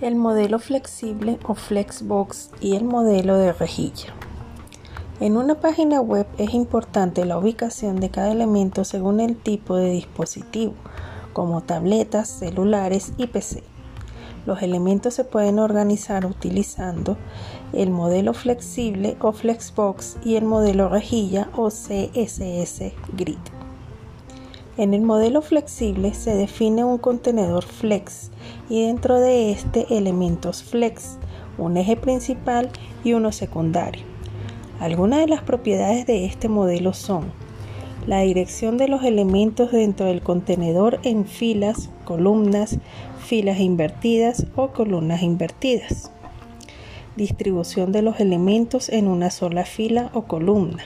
el modelo flexible o flexbox y el modelo de rejilla. En una página web es importante la ubicación de cada elemento según el tipo de dispositivo, como tabletas, celulares y PC. Los elementos se pueden organizar utilizando el modelo flexible o flexbox y el modelo rejilla o CSS grid. En el modelo flexible se define un contenedor flex y dentro de este elementos flex, un eje principal y uno secundario. Algunas de las propiedades de este modelo son la dirección de los elementos dentro del contenedor en filas, columnas, filas invertidas o columnas invertidas. Distribución de los elementos en una sola fila o columna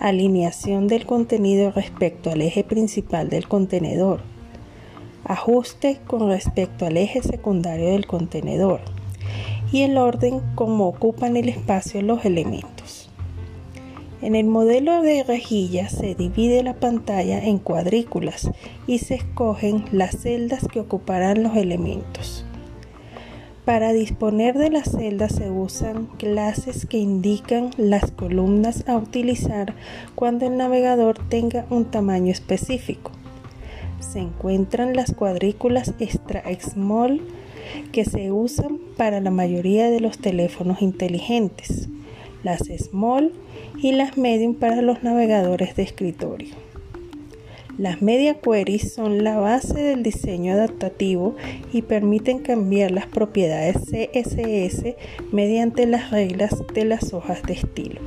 alineación del contenido respecto al eje principal del contenedor, ajuste con respecto al eje secundario del contenedor y el orden como ocupan el espacio los elementos. En el modelo de rejilla se divide la pantalla en cuadrículas y se escogen las celdas que ocuparán los elementos. Para disponer de las celdas se usan clases que indican las columnas a utilizar cuando el navegador tenga un tamaño específico. Se encuentran las cuadrículas extra small que se usan para la mayoría de los teléfonos inteligentes, las small y las medium para los navegadores de escritorio. Las media queries son la base del diseño adaptativo y permiten cambiar las propiedades CSS mediante las reglas de las hojas de estilo.